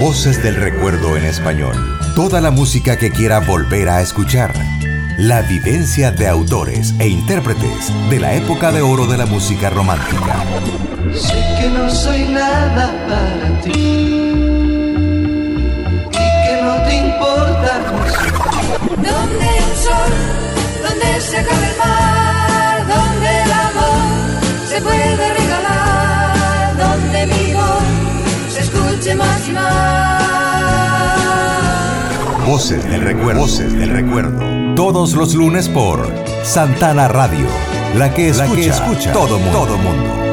Voces del recuerdo en español. Toda la música que quiera volver a escuchar. La vivencia de autores e intérpretes de la época de oro de la música romántica. Sé que no soy nada para ti y que no te importa Donde el sol, donde se acaba el mar, donde el amor se puede más y más. Voces del recuerdo. Voces del recuerdo. Todos los lunes por Santana Radio. La que escucha, la que escucha todo mundo. Todo mundo.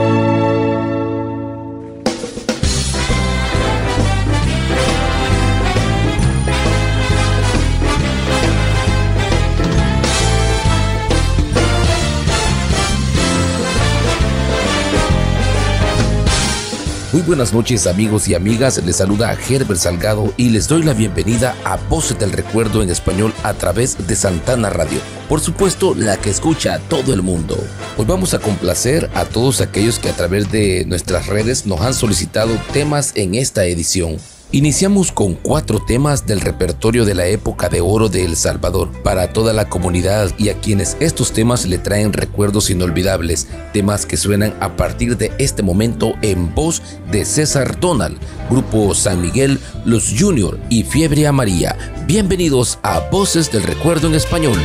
Muy buenas noches amigos y amigas, les saluda Herbert Salgado y les doy la bienvenida a Voces del Recuerdo en español a través de Santana Radio. Por supuesto, la que escucha a todo el mundo. Hoy vamos a complacer a todos aquellos que a través de nuestras redes nos han solicitado temas en esta edición. Iniciamos con cuatro temas del repertorio de la época de oro de El Salvador para toda la comunidad y a quienes estos temas le traen recuerdos inolvidables, temas que suenan a partir de este momento en voz de César Donald, Grupo San Miguel, Los Junior y Fiebre Amarilla. Bienvenidos a Voces del Recuerdo en Español.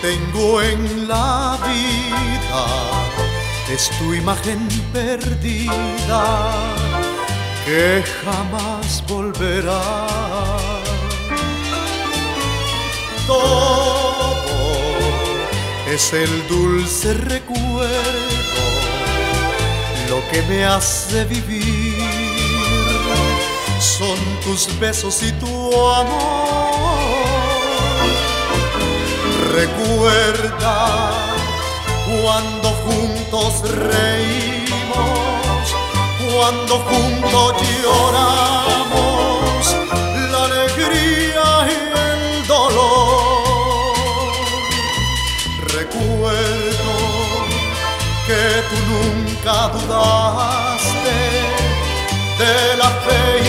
Tengo en la vida es tu imagen perdida que jamás volverá. Todo es el dulce recuerdo, lo que me hace vivir. Son tus besos y tu amor Recuerda cuando juntos reímos, cuando juntos lloramos, la alegría y el dolor. Recuerdo que tú nunca dudaste de la fe y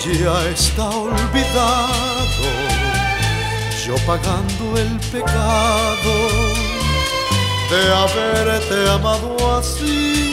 ya está olvidado, yo pagando el pecado de haberte amado así.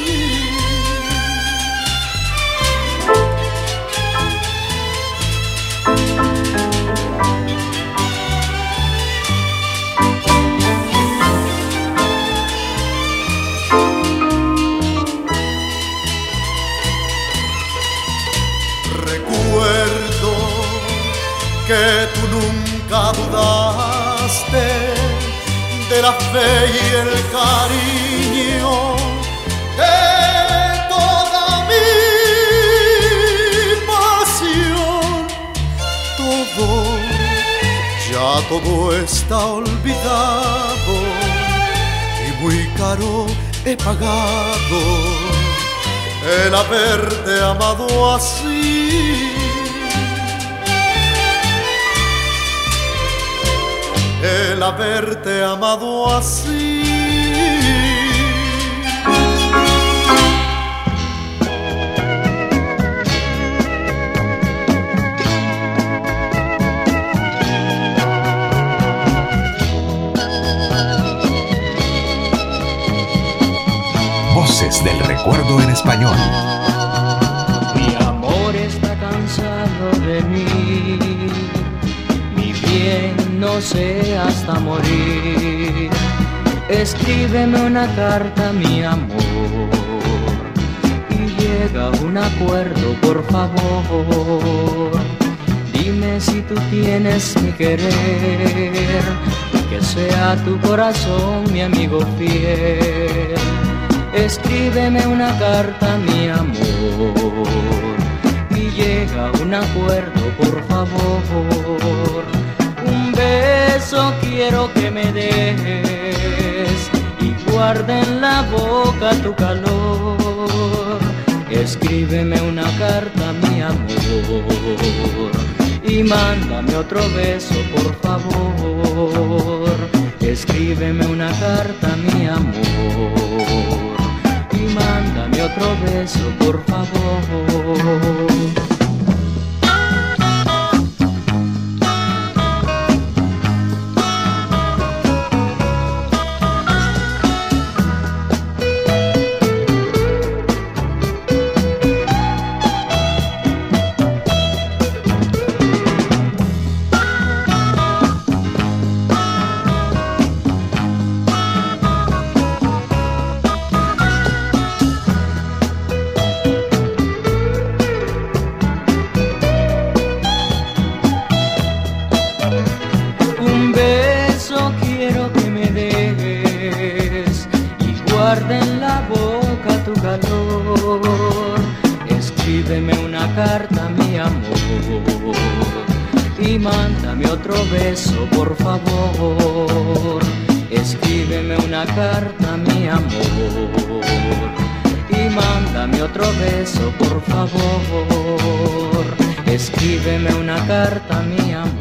Que tú nunca dudaste de la fe y el cariño de toda mi pasión. Todo, ya todo está olvidado y muy caro he pagado el haberte amado así el haberte amado así. Voces del recuerdo en español. No sé hasta morir. Escríbeme una carta, mi amor, y llega un acuerdo, por favor. Dime si tú tienes mi querer, que sea tu corazón mi amigo fiel. Escríbeme una carta, mi amor, y llega un acuerdo, por favor beso quiero que me des, igual guarde en la boca tu calor. Escríbeme una carta, mi amor, y mándame otro beso, por favor. Escríbeme una carta, mi amor, y mándame otro beso, por favor. otro beso, por favor. Escríbeme una carta, mi amor. Y mándame otro beso, por favor. Escríbeme una carta, mi amor.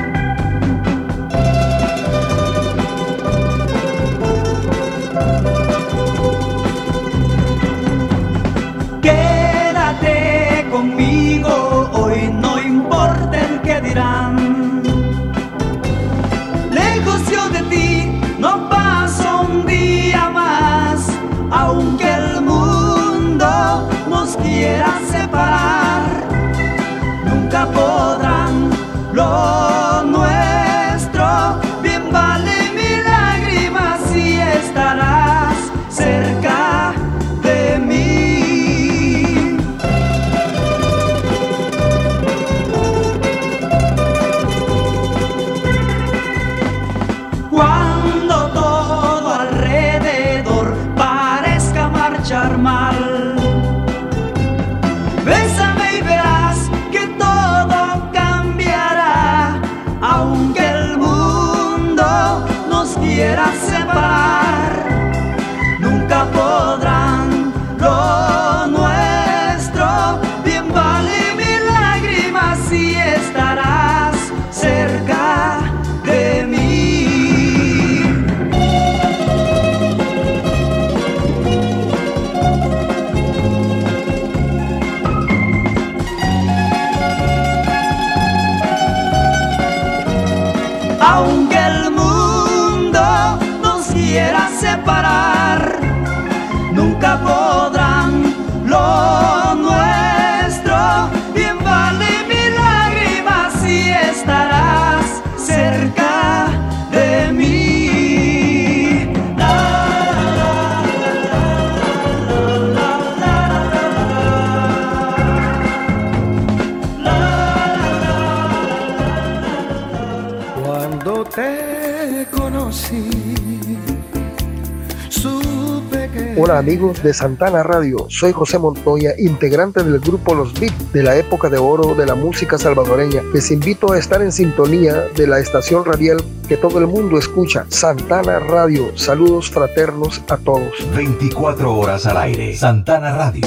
de Santana Radio, soy José Montoya, integrante del grupo Los Beat de la época de oro de la música salvadoreña. Les invito a estar en sintonía de la estación radial que todo el mundo escucha, Santana Radio. Saludos fraternos a todos. 24 horas al aire, Santana Radio.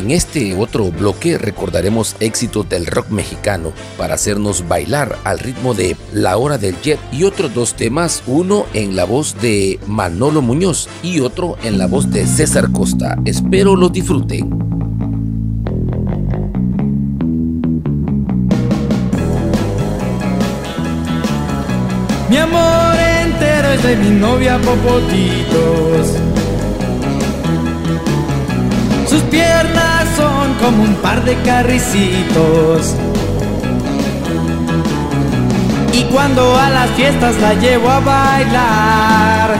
En este otro bloque recordaremos éxitos del rock mexicano para hacernos bailar al ritmo de La Hora del Jet y otros dos temas, uno en la voz de Manolo Muñoz y otro en la voz de César Costa. Espero los disfruten. Mi amor entero es de mi novia Popotitos sus piernas como un par de carricitos. Y cuando a las fiestas la llevo a bailar,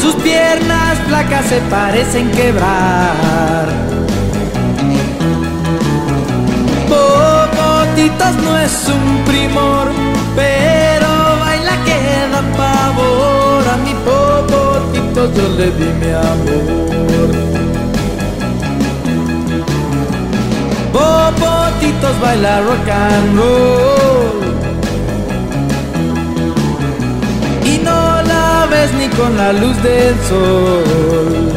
sus piernas flacas se parecen quebrar. Popotitos no es un primor, pero baila que da pavor a mi popotitos yo le di mi amor. Popotitos baila rock and roll. Y no la ves ni con la luz del sol.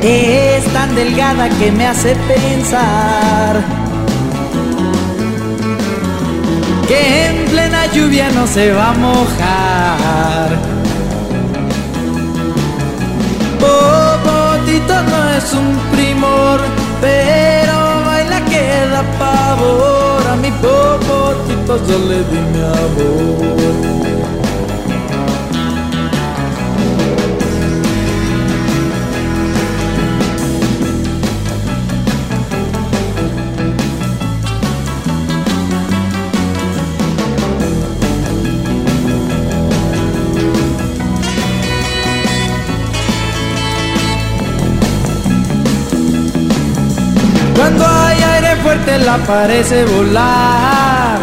Es tan delgada que me hace pensar que en plena lluvia no se va a mojar. Popotito no es un primor, pero baila que da pavor. A mi popotito yo le di mi amor. Cuando hay aire fuerte la parece volar.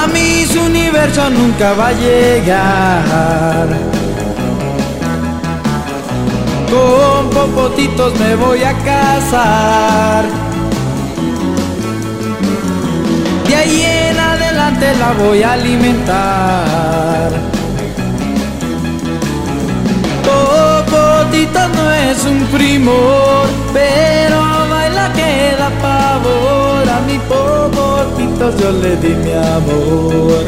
A mí su universo nunca va a llegar. Con popotitos me voy a casar. De ahí en adelante la voy a alimentar. Popotito no es un primor, pero baila que da pavor. A mi popotito yo le di mi amor.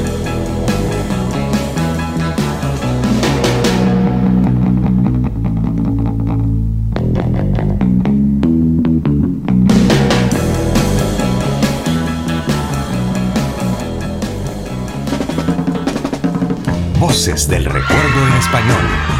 Voces del recuerdo en español.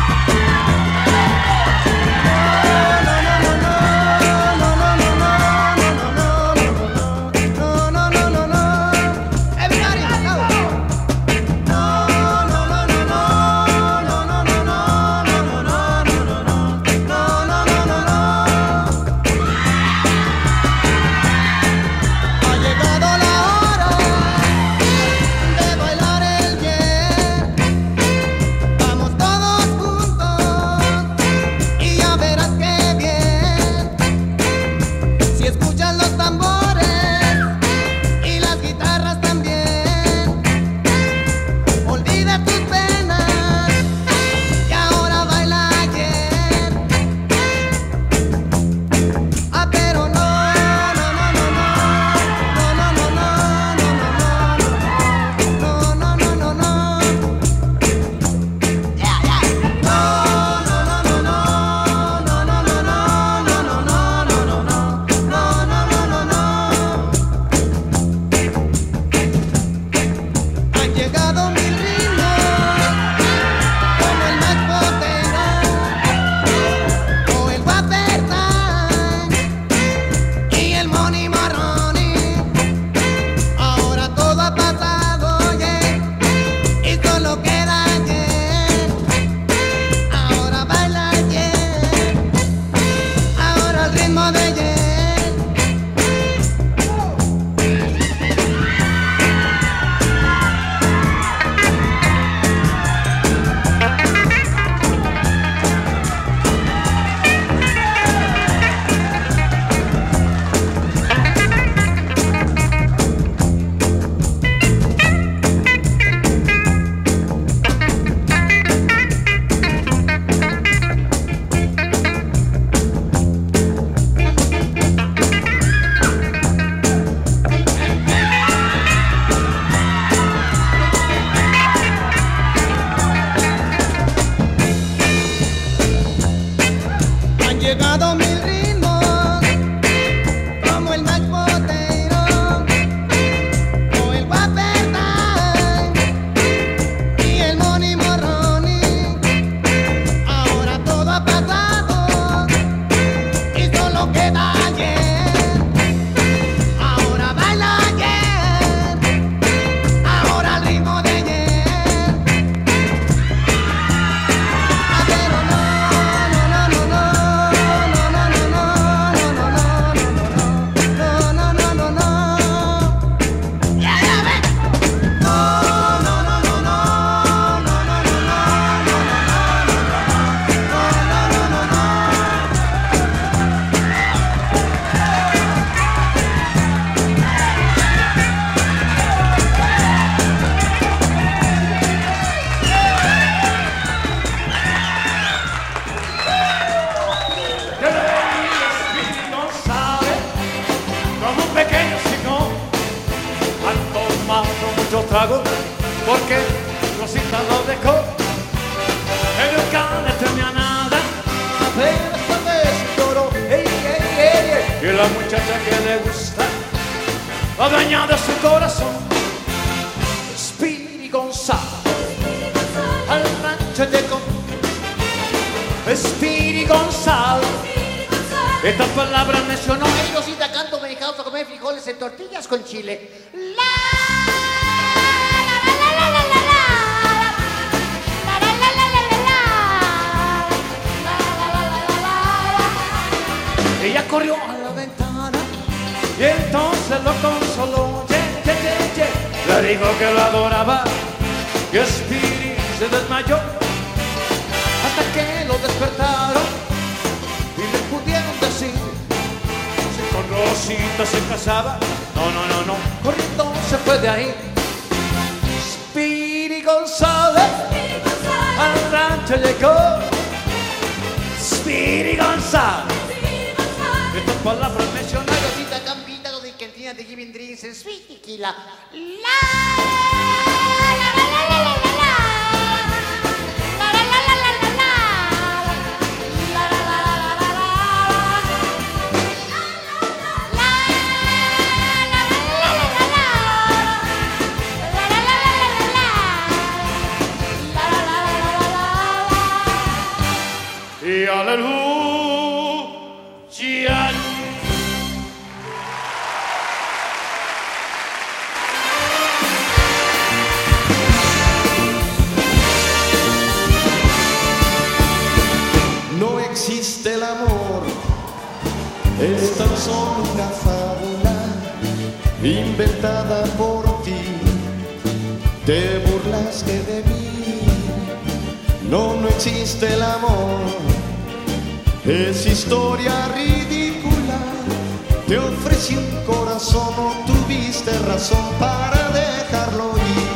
razón para dejarlo ir.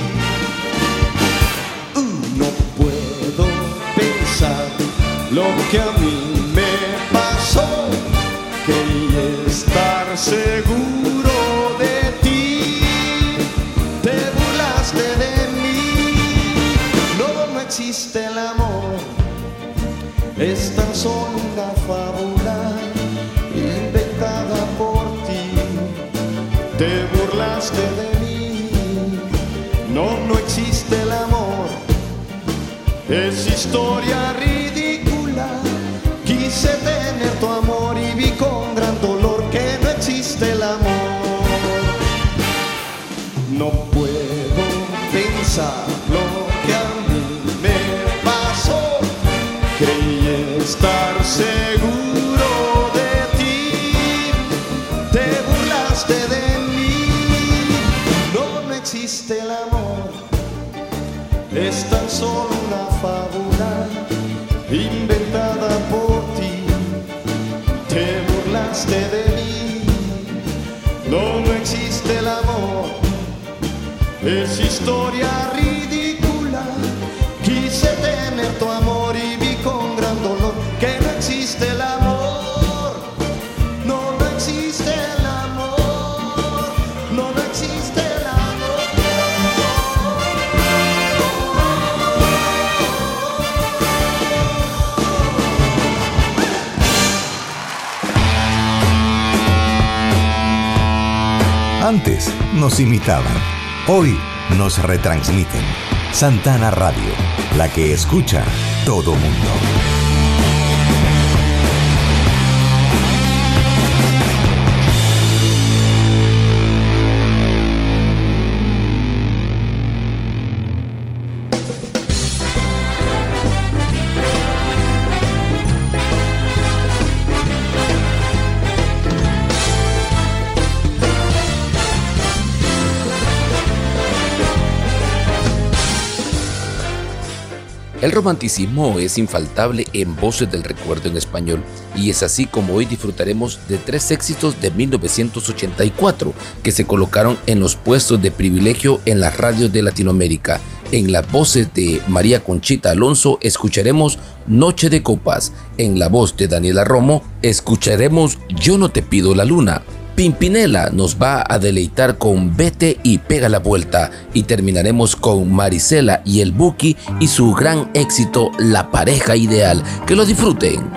Uh, no puedo pensar lo que a mí historia ridícula. Quise tener tu amor y vi con gran dolor que no existe el amor. No puedo pensar lo que a mí me pasó. Creí estar seguro de ti. Te burlaste de mí. No, existe el amor. Es tan solo una falta inventada por ti. Te burlaste de mí. No, no existe el amor. Es historia ridícula. Quise tener tu amor y vi con gran dolor que no existe el amor. Nos imitaban, hoy nos retransmiten. Santana Radio, la que escucha todo mundo. El romanticismo es infaltable en Voces del Recuerdo en español y es así como hoy disfrutaremos de tres éxitos de 1984 que se colocaron en los puestos de privilegio en las radios de Latinoamérica. En las voces de María Conchita Alonso escucharemos Noche de Copas. En la voz de Daniela Romo escucharemos Yo no te pido la luna. Pimpinela nos va a deleitar con Vete y Pega la Vuelta y terminaremos con Marisela y el Buki y su gran éxito La pareja ideal. Que lo disfruten.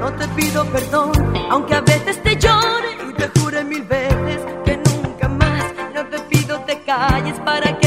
No te pido perdón, aunque a veces te llore y te jure mil veces que nunca más. No te pido te calles para que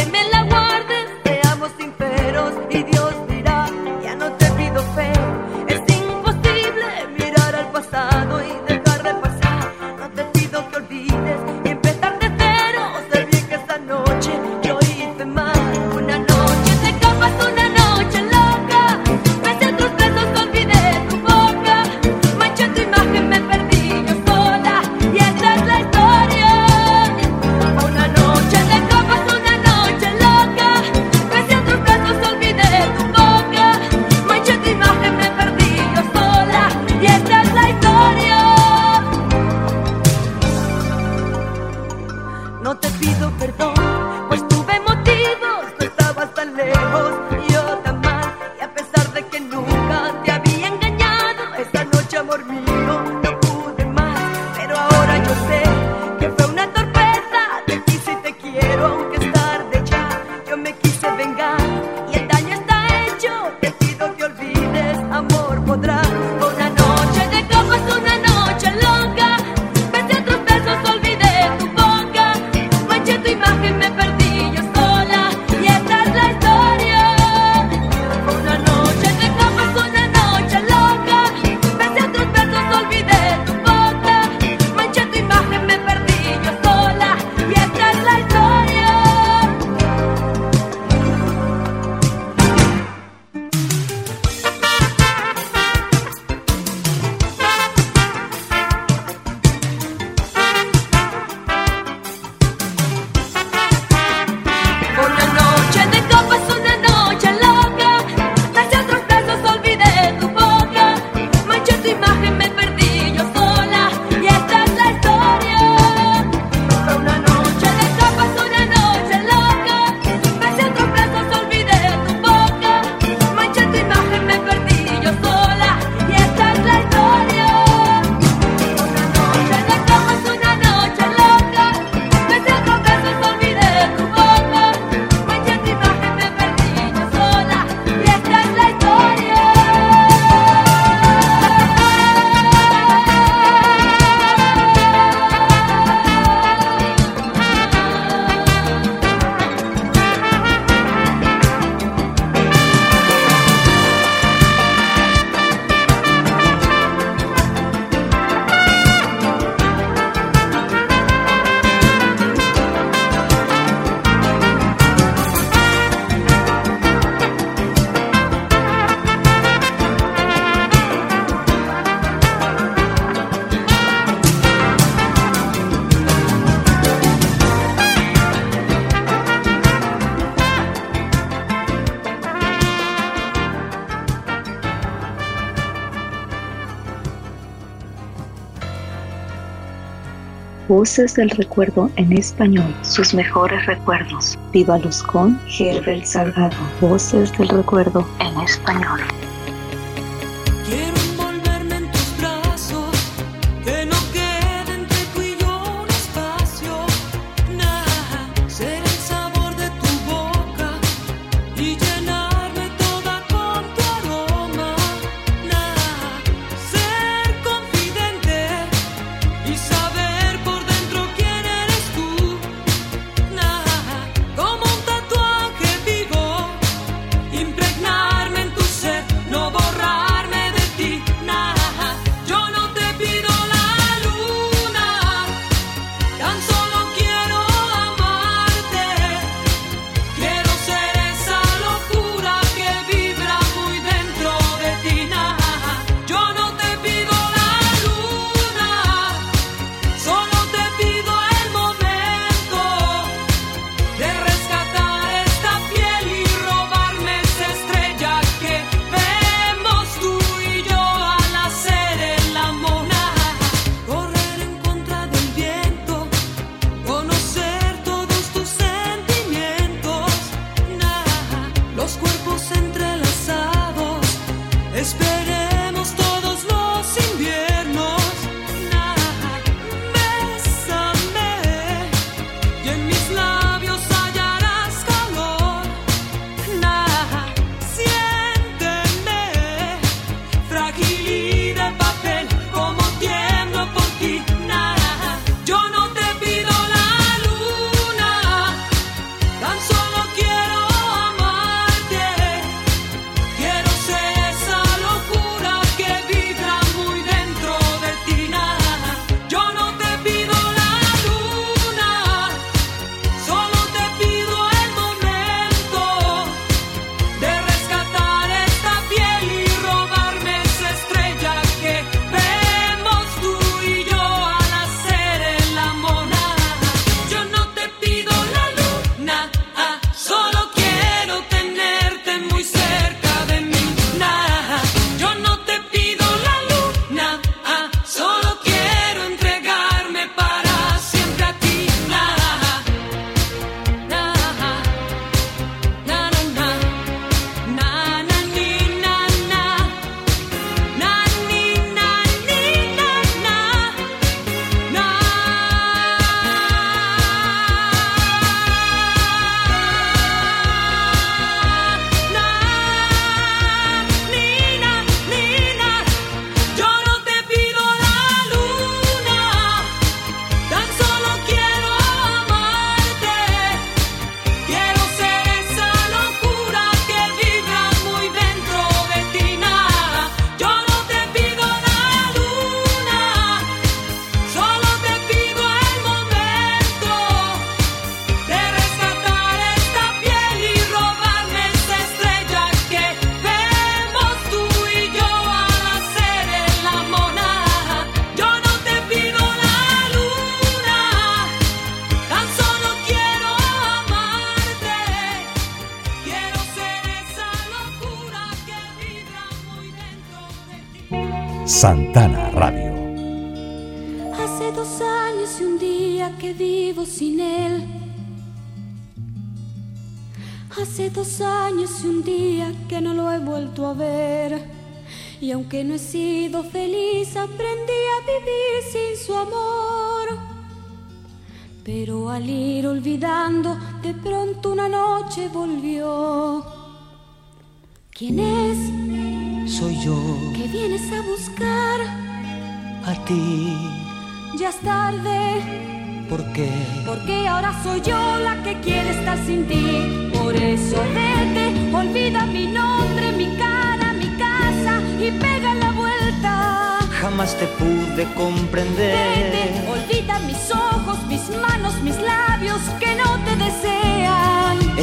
Voces del Recuerdo en Español. Sus mejores recuerdos. Viva Luz con Herbert Salgado. Voces del Recuerdo en Español.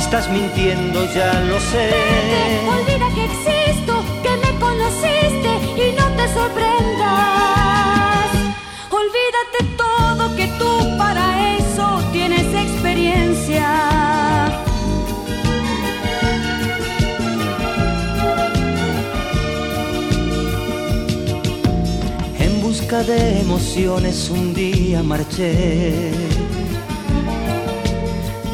Estás mintiendo, ya lo sé. Vete, olvida que existo, que me conociste y no te sorprendas. Olvídate todo que tú para eso tienes experiencia. En busca de emociones un día marché.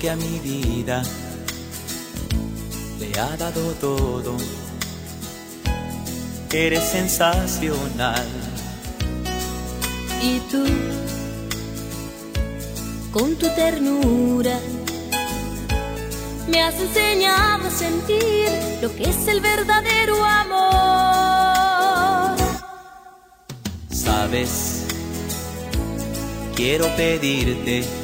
Que a mi vida le ha dado todo. Eres sensacional. Y tú, con tu ternura, me has enseñado a sentir lo que es el verdadero amor. Sabes, quiero pedirte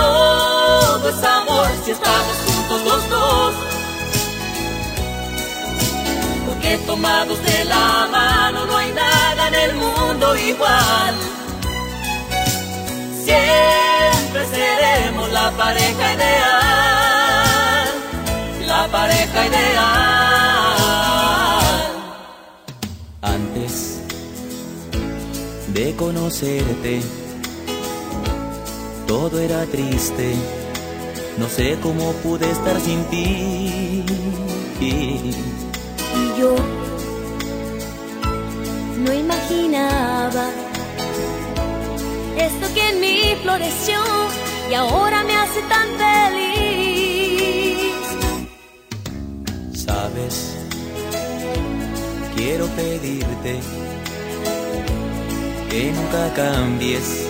Todo es amor si estamos juntos los dos. Porque tomados de la mano no hay nada en el mundo igual. Siempre seremos la pareja ideal, la pareja ideal. Antes de conocerte, todo era triste. No sé cómo pude estar sin ti. Y yo no imaginaba esto que en mí floreció y ahora me hace tan feliz. Sabes, quiero pedirte que nunca cambies.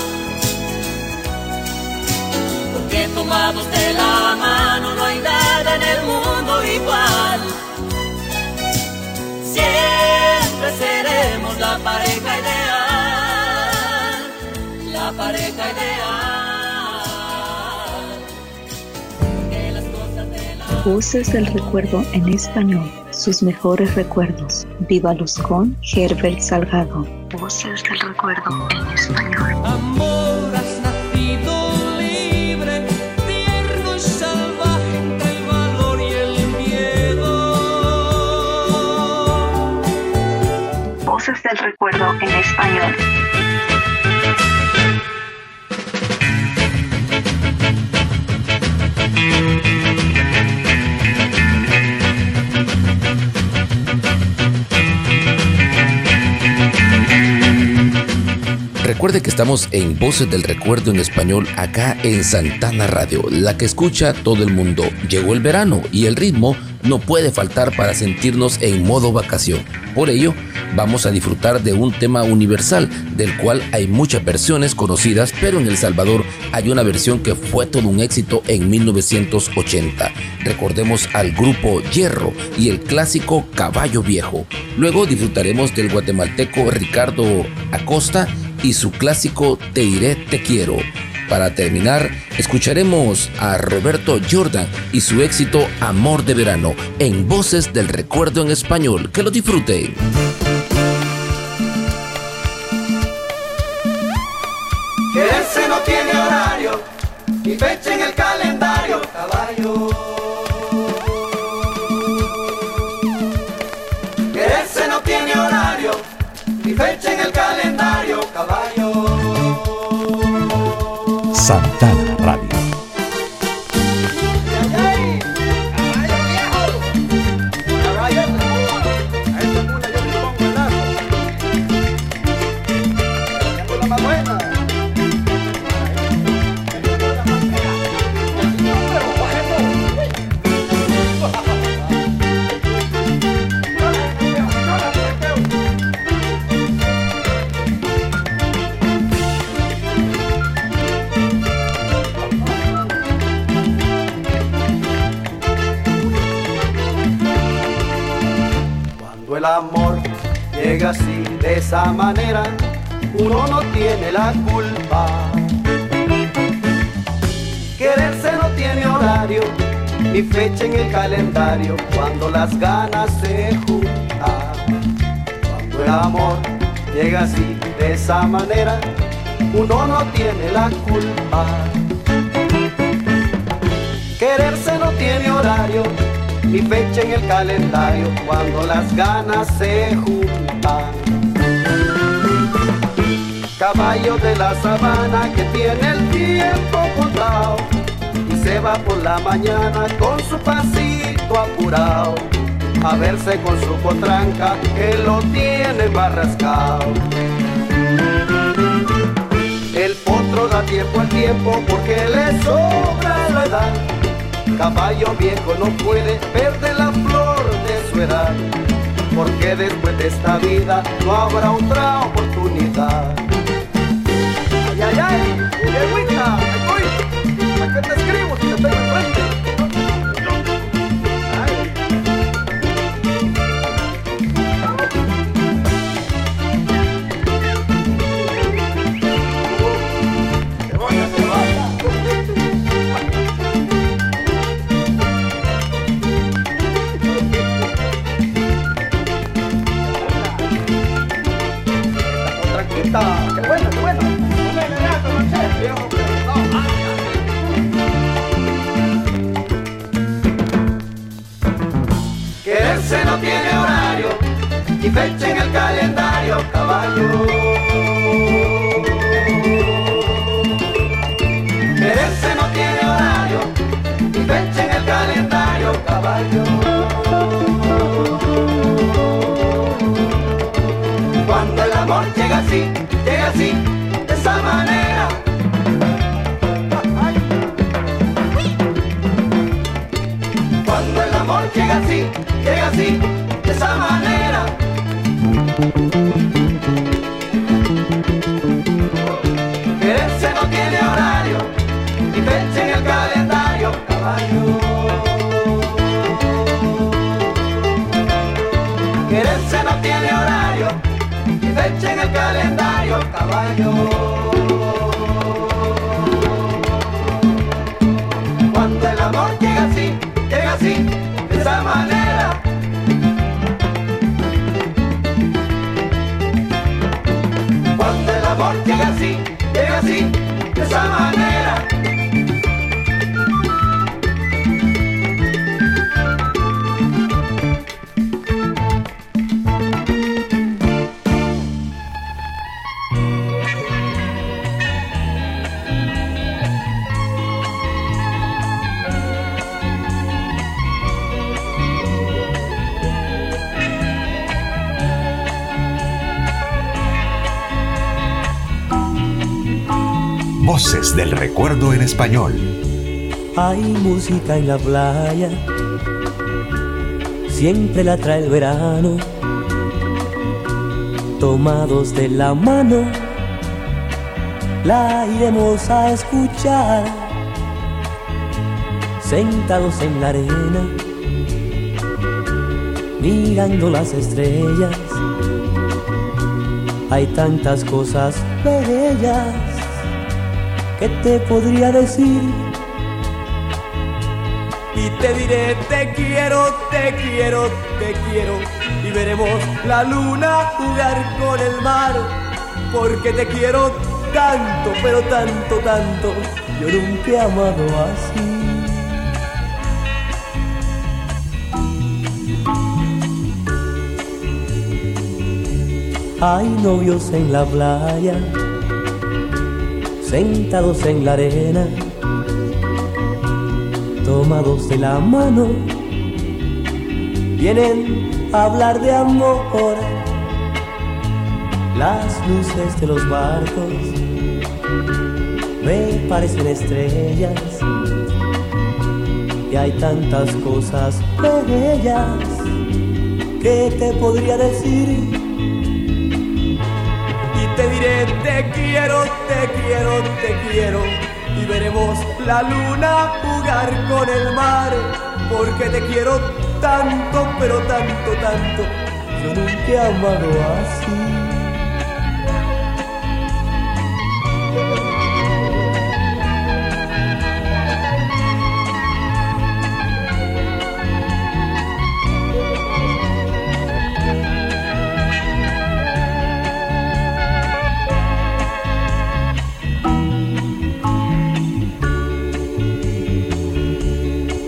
Tomados de la mano no hay nada en el mundo igual. Siempre seremos la pareja ideal, la pareja ideal. Porque las cosas de la Voces del recuerdo en español. Sus mejores recuerdos. Viva Luz con Herbert Salgado. Voces del recuerdo en español. Amor, Voces del recuerdo en español. Recuerde que estamos en Voces del Recuerdo en español acá en Santana Radio, la que escucha todo el mundo. Llegó el verano y el ritmo no puede faltar para sentirnos en modo vacación. Por ello, vamos a disfrutar de un tema universal, del cual hay muchas versiones conocidas, pero en El Salvador hay una versión que fue todo un éxito en 1980. Recordemos al grupo Hierro y el clásico Caballo Viejo. Luego disfrutaremos del guatemalteco Ricardo Acosta y su clásico Te iré, te quiero. Para terminar, escucharemos a Roberto Jordan y su éxito Amor de Verano en Voces del Recuerdo en Español. Que lo disfruten. Santana Radio. Cuando las ganas se juntan. Cuando el amor llega así, de esa manera, uno no tiene la culpa. Quererse no tiene horario, ni fecha en el calendario, cuando las ganas se juntan. Caballo de la sabana que tiene el tiempo contado se va por la mañana con su pasito apurado a verse con su potranca que lo tiene barrascado. El potro da tiempo al tiempo porque le sobra la edad. Caballo viejo no puede perder la flor de su edad, porque después de esta vida no habrá otra oportunidad. Ay, ay, ay, yegüita, ahí voy. ¿A qué te escribo fecha en el calendario, caballo. Quererse no tiene horario y fecha en el calendario, caballo. Cuando el amor llega así, llega así, de esa manera. Cuando el amor llega así, llega así, de esa manera. Quererse español. Hay música en la playa, siempre la trae el verano. Tomados de la mano, la iremos a escuchar. Sentados en la arena, mirando las estrellas. Hay tantas cosas bellas que te podría decir. Y te diré, te quiero, te quiero, te quiero. Y veremos la luna jugar con el mar. Porque te quiero tanto, pero tanto, tanto. Yo nunca he amado así. Hay novios en la playa sentados en la arena, tomados de la mano, vienen a hablar de amor. Las luces de los barcos me parecen estrellas y hay tantas cosas bellas que te podría decir te quiero, te quiero, te quiero. Y veremos la luna jugar con el mar. Porque te quiero tanto, pero tanto, tanto. Yo nunca he amado así.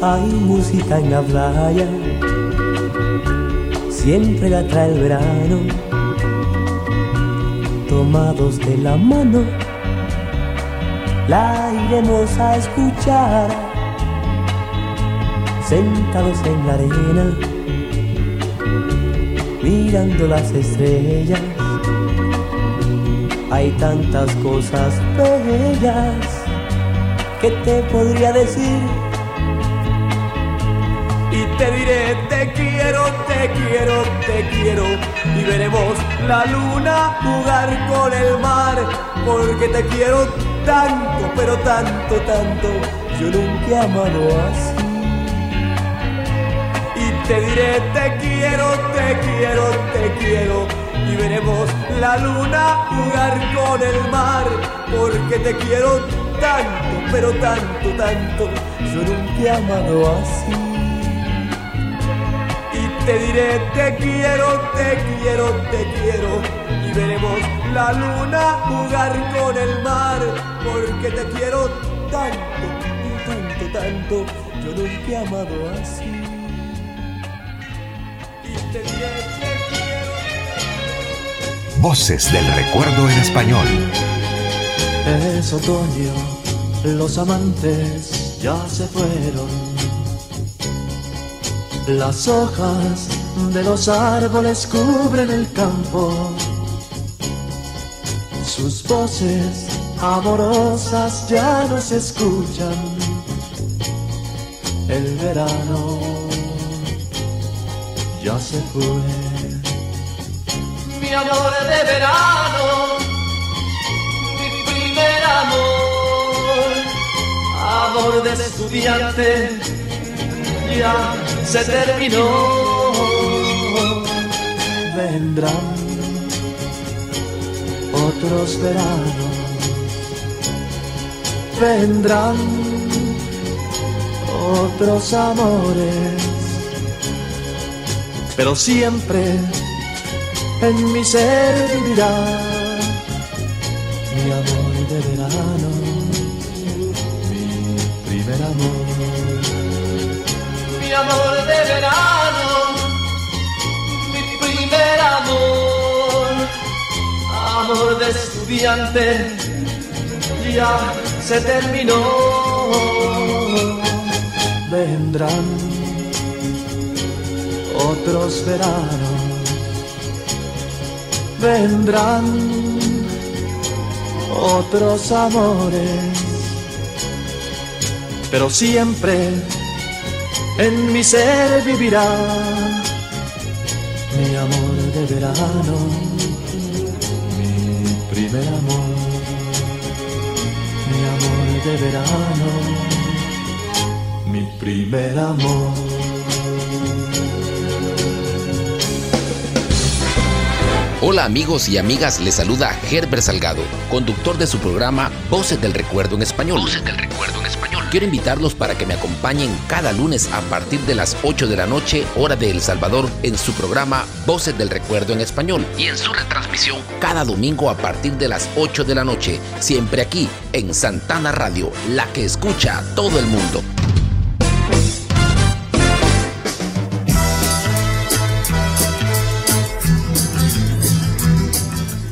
Hay música en la playa, siempre la trae el verano, tomados de la mano, la iremos a escuchar, sentados en la arena, mirando las estrellas. Hay tantas cosas bellas que te podría decir te diré te quiero, te quiero, te quiero. Y veremos la luna jugar con el mar. Porque te quiero tanto, pero tanto, tanto, yo nunca he amado así. Y te diré te quiero, te quiero, te quiero. Y veremos la luna jugar con el mar. Porque te quiero tanto, pero tanto, tanto, yo nunca he amado así te diré te quiero, te quiero, te quiero y veremos la luna jugar con el mar porque te quiero tanto, tanto, tanto, yo nunca he amado así. Y te diré te quiero. Voces del recuerdo en español. Es otoño, los amantes ya se fueron. Las hojas de los árboles cubren el campo. Sus voces amorosas ya no se escuchan. El verano ya se fue. Mi amor de verano, mi primer amor, amor de estudiante ya se terminó. Vendrán otros veranos, vendrán otros amores, pero siempre en mi ser vivirá mi amor de verano, amor de verano, mi primer amor, amor de estudiante, ya se terminó. Vendrán otros veranos, vendrán otros amores, pero siempre en mi ser vivirá mi amor de verano, mi primer amor, mi amor de verano, mi primer amor. Hola amigos y amigas, les saluda Herbert Salgado, conductor de su programa Voces del Recuerdo en Español. Voces del Recuerdo en Español. Quiero invitarlos para que me acompañen cada lunes a partir de las 8 de la noche, hora de El Salvador, en su programa Voces del Recuerdo en Español y en su retransmisión cada domingo a partir de las 8 de la noche, siempre aquí en Santana Radio, la que escucha a todo el mundo.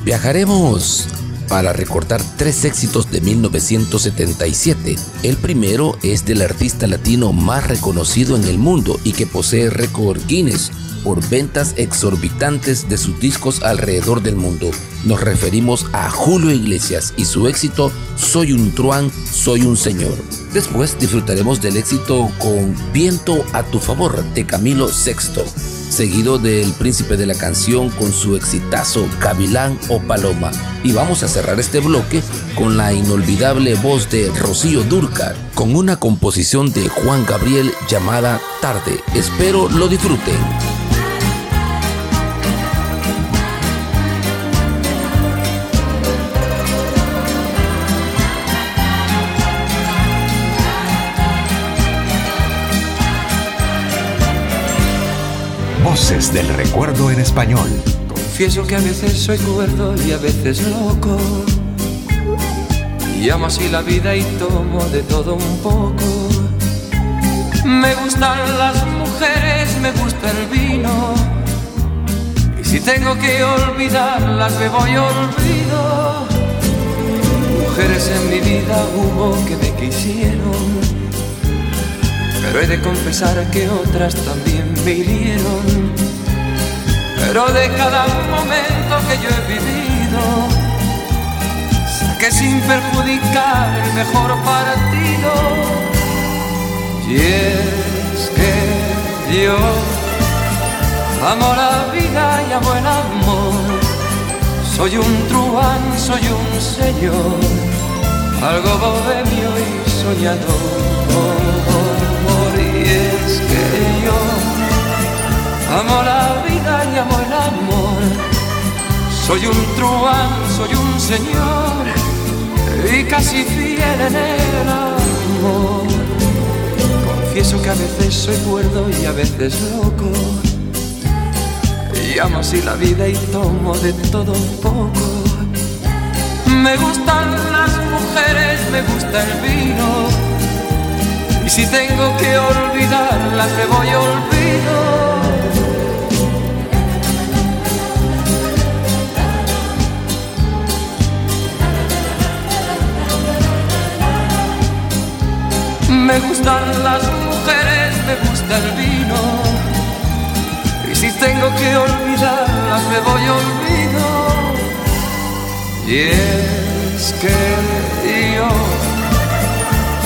Viajaremos para recordar tres éxitos de 1977. El primero es del artista latino más reconocido en el mundo y que posee récord Guinness por ventas exorbitantes de sus discos alrededor del mundo. Nos referimos a Julio Iglesias y su éxito Soy un truán, soy un señor. Después disfrutaremos del éxito con Viento a tu favor de Camilo Sexto seguido del príncipe de la canción con su exitazo Gavilán o Paloma. Y vamos a cerrar este bloque con la inolvidable voz de Rocío Durca, con una composición de Juan Gabriel llamada Tarde. Espero lo disfruten. Voces del recuerdo en español. Confieso que a veces soy cuerdo y a veces loco. Y amo así la vida y tomo de todo un poco. Me gustan las mujeres, me gusta el vino. Y si tengo que olvidarlas, me voy olvido. Mujeres en mi vida hubo que me quisieron. Pero he de confesar que otras también me hirieron. Pero de cada momento que yo he vivido, saqué sin perjudicar el mejor partido. Y es que yo amo la vida y amo el amor. Soy un truán, soy un señor, algo bohemio y soñador. Que yo amo la vida y amo el amor. Soy un truán, soy un señor y casi fiel en el amor. Confieso que a veces soy cuerdo y a veces loco. Y amo así la vida y tomo de todo un poco. Me gustan las mujeres, me gusta el vino. Si tengo que olvidarlas, me voy olvido. Me gustan las mujeres, me gusta el vino. Y si tengo que olvidarlas, me voy olvido. Y es que yo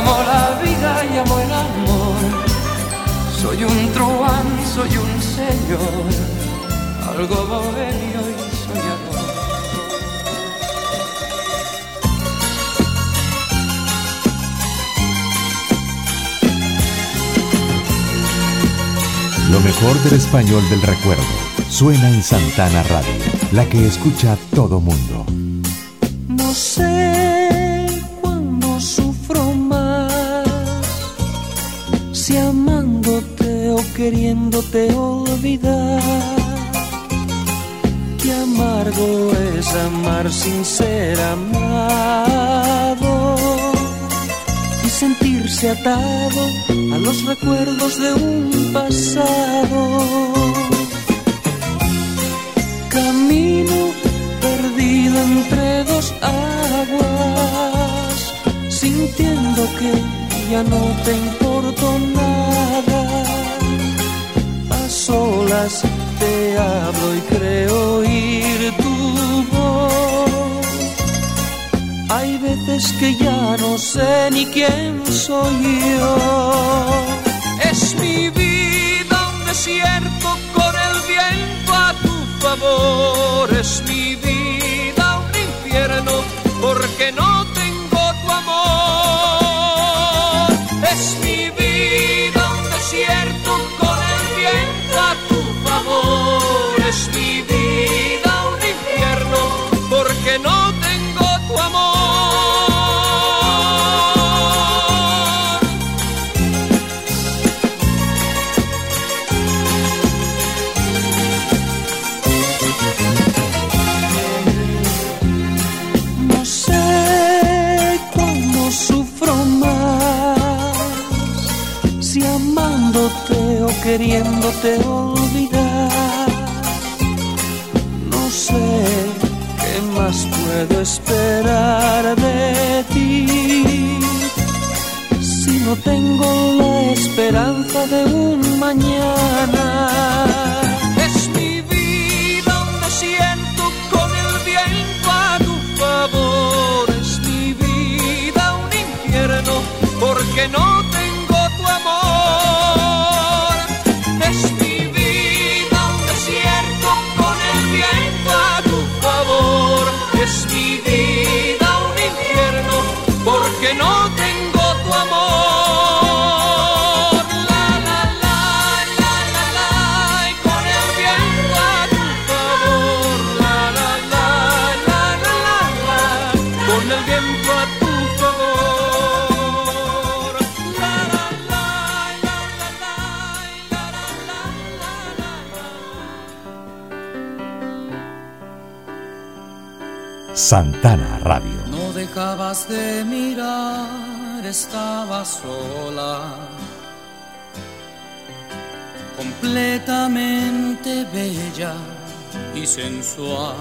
amo la vida y amo el amor. Soy un truán, soy un señor, algo bohemio y soñador. Lo mejor del español del recuerdo suena en Santana Radio, la que escucha todo mundo. Queriéndote olvidar. Qué amargo es amar sin ser amado y sentirse atado a los recuerdos de un pasado. Camino perdido entre dos aguas, sintiendo que ya no te importo nada. Te hablo y creo oír tu voz. Hay veces que ya no sé ni quién soy yo. Es mi vida un desierto con el viento a tu favor. Es mi vida queriéndote olvidar. No sé qué más puedo esperar de ti, si no tengo la esperanza de un mañana. Es mi vida un desierto con el viento a tu favor. Es mi vida un infierno porque no Santana Radio. No dejabas de mirar, estaba sola, completamente bella y sensual.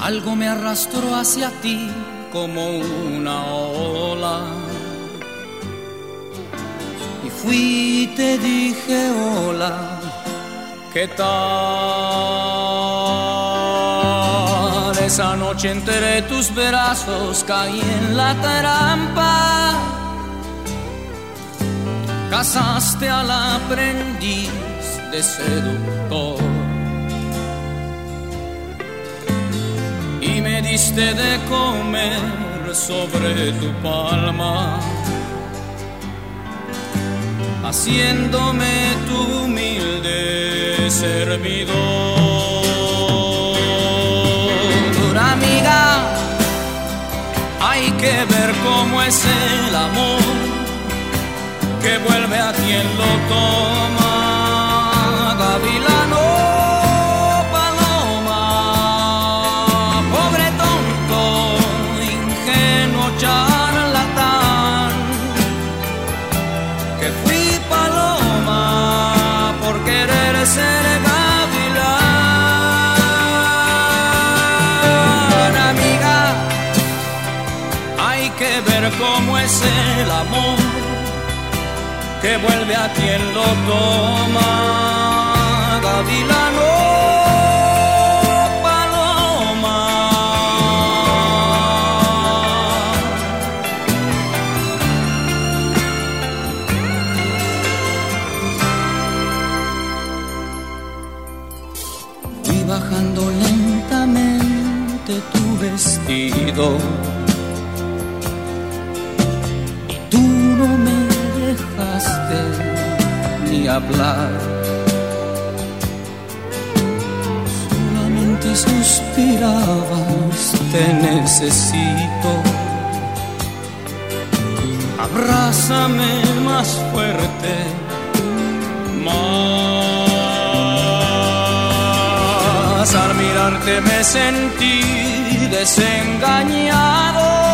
Algo me arrastró hacia ti como una ola. Y fui y te dije hola, ¿qué tal? Esa noche entre tus brazos caí en la trampa. Casaste al aprendiz de seductor. y me diste de comer sobre tu palma, haciéndome tu humilde servidor. Es el amor que vuelve a quien lo toma. Es el amor que vuelve a quien lo toma. Solamente suspirabas, te necesito. Abrázame más fuerte, más. Al mirarte me sentí desengañado.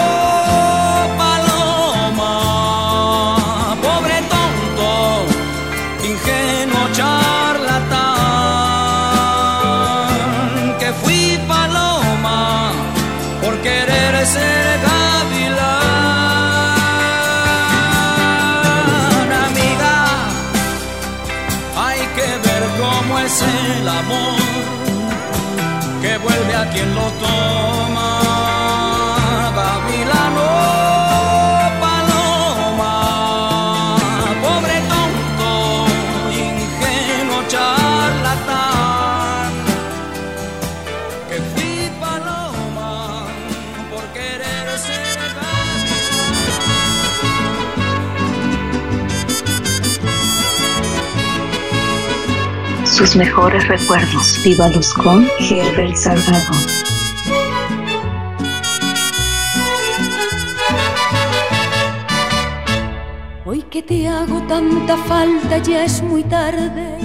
Sus mejores recuerdos. Viva Luz con Herbert Salgado. Hoy que te hago tanta falta ya es muy tarde.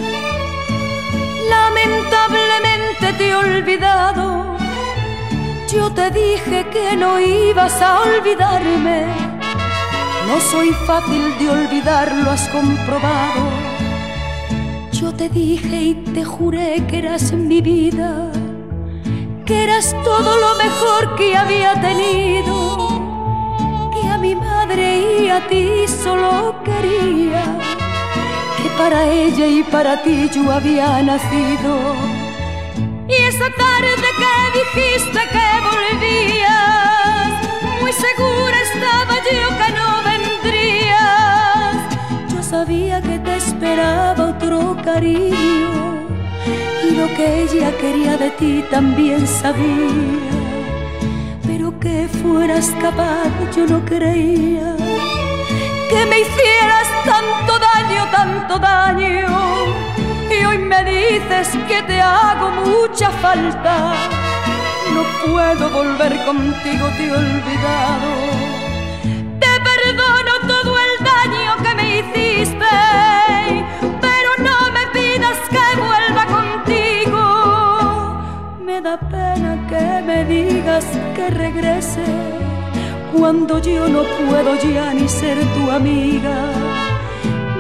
Lamentablemente te he olvidado. Yo te dije que no ibas a olvidarme. No soy fácil de olvidar, lo has comprobado. Yo te dije y te juré que eras mi vida, que eras todo lo mejor que había tenido que a mi madre y a ti solo quería, que para ella y para ti yo había nacido. Y esa tarde que dijiste que volvías, muy segura estaba yo que no vendrías. Y lo que ella quería de ti también sabía, pero que fueras capaz yo no creía que me hicieras tanto daño, tanto daño. Y hoy me dices que te hago mucha falta. No puedo volver contigo, te he olvidado. Regrese cuando yo no puedo ya ni ser tu amiga.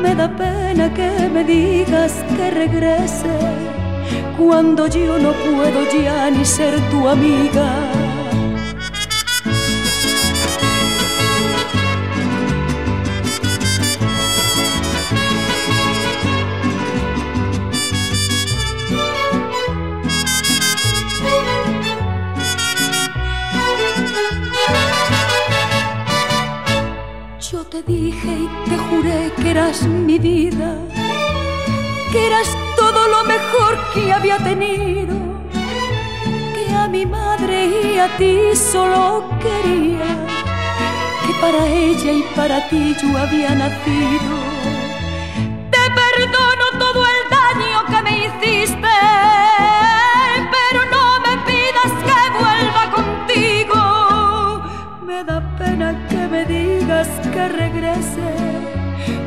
Me da pena que me digas que regrese cuando yo no puedo ya ni ser tu amiga. Vida, que eras todo lo mejor que había tenido, que a mi madre y a ti solo quería, que para ella y para ti yo había nacido. Te perdono todo el daño que me hiciste, pero no me pidas que vuelva contigo. Me da pena que me digas que regrese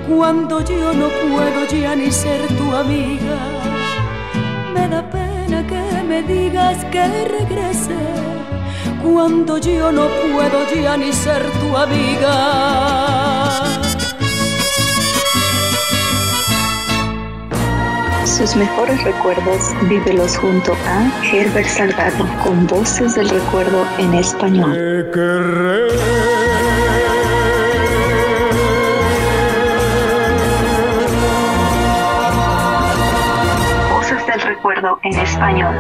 cuando yo no puedo ya ni ser tu amiga. Me da pena que me digas que regrese cuando yo no puedo ya ni ser tu amiga. Sus mejores recuerdos vívelos junto a Herbert Salgado con voces del recuerdo en español. En español.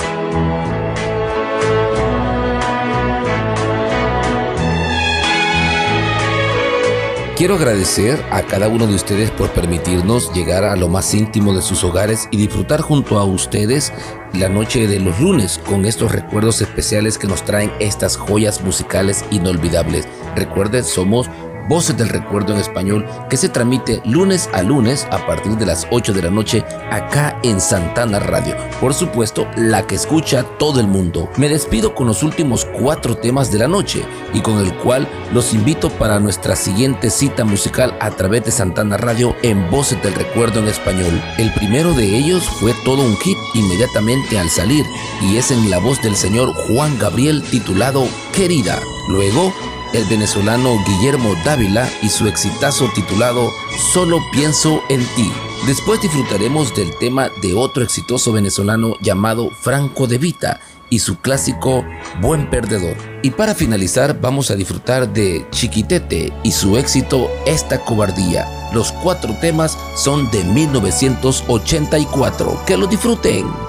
Quiero agradecer a cada uno de ustedes por permitirnos llegar a lo más íntimo de sus hogares y disfrutar junto a ustedes la noche de los lunes con estos recuerdos especiales que nos traen estas joyas musicales inolvidables. Recuerden, somos Voces del Recuerdo en Español que se transmite lunes a lunes a partir de las 8 de la noche acá en Santana Radio. Por supuesto, la que escucha todo el mundo. Me despido con los últimos cuatro temas de la noche y con el cual los invito para nuestra siguiente cita musical a través de Santana Radio en Voces del Recuerdo en Español. El primero de ellos fue todo un hit inmediatamente al salir y es en la voz del señor Juan Gabriel titulado Querida. Luego, el venezolano Guillermo Dávila y su exitazo titulado Solo pienso en ti. Después disfrutaremos del tema de otro exitoso venezolano llamado Franco de Vita y su clásico Buen Perdedor. Y para finalizar vamos a disfrutar de Chiquitete y su éxito Esta Cobardía. Los cuatro temas son de 1984. Que lo disfruten.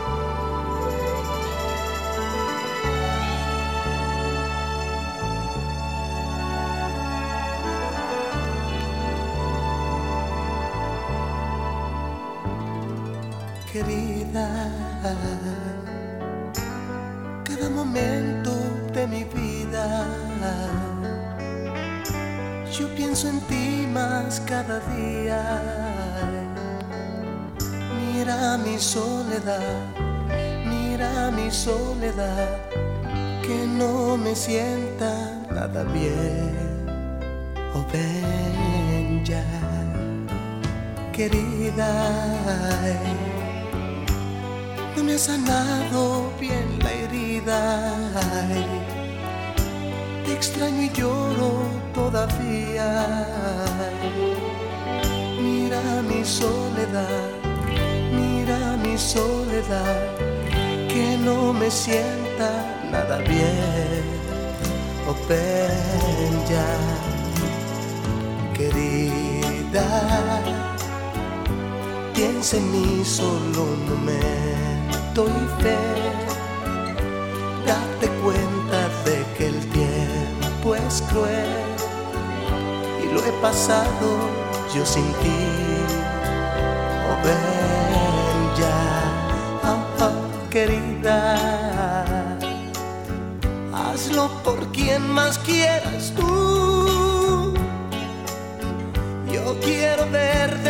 Piensa en mí solo un momento y fe. Date cuenta de que el tiempo es cruel y lo he pasado yo sin ti. Oh, ven querida. Hazlo por quien más quieras tú. Yo quiero ver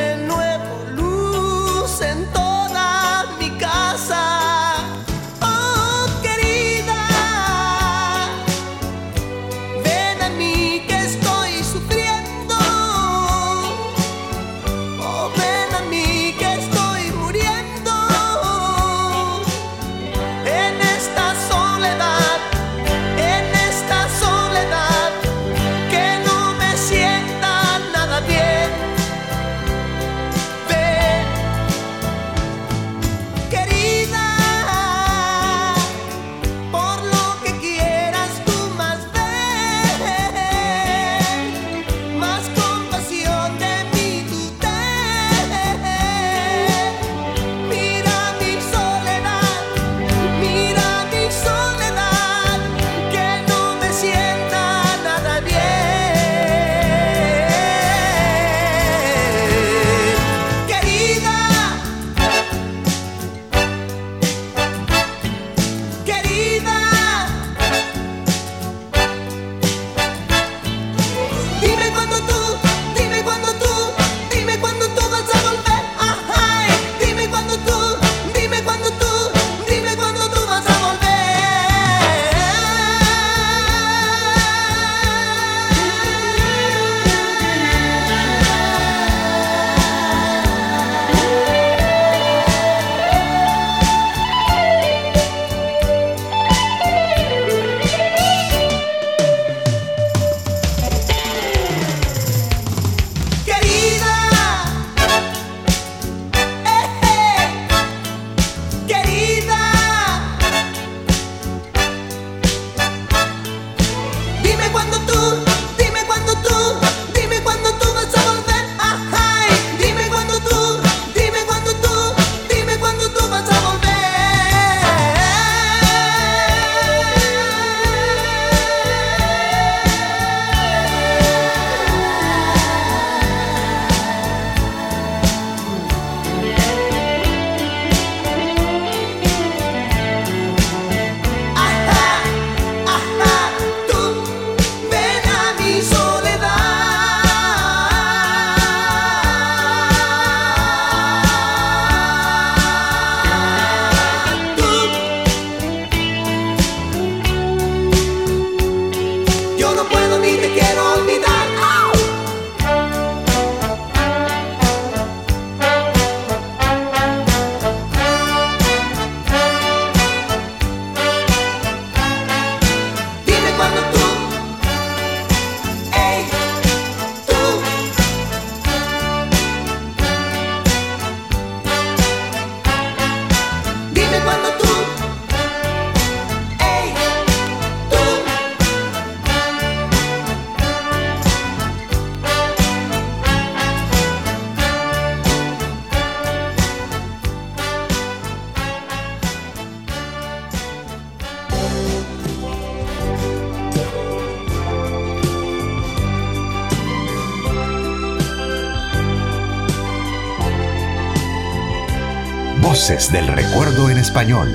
Del recuerdo en español.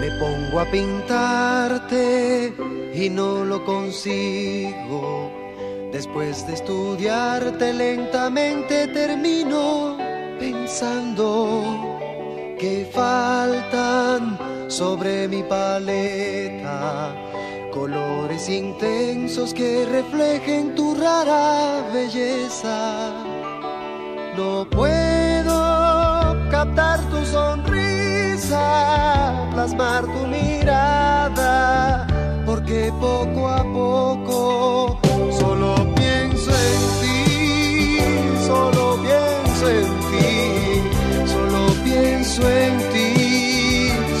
Me pongo a pintarte y no lo consigo. Después de estudiarte lentamente termino pensando que faltan sobre mi paleta colores intensos que reflejen tu rara belleza. Plasmar tu mirada, porque poco a poco solo pienso en ti, solo pienso en ti, solo pienso en ti,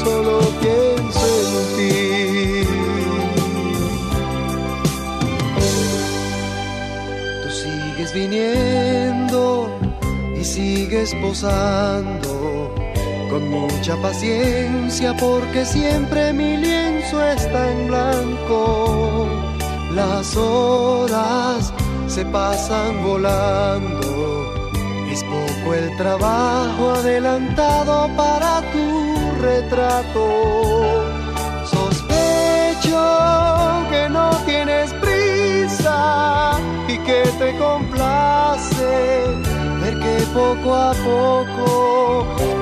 solo pienso en ti. Tú sigues viniendo y sigues posando con mucha paciencia porque siempre mi lienzo está en blanco. Las horas se pasan volando. Es poco el trabajo adelantado para tu retrato. Sospecho que no tienes prisa y que te complace ver que poco a poco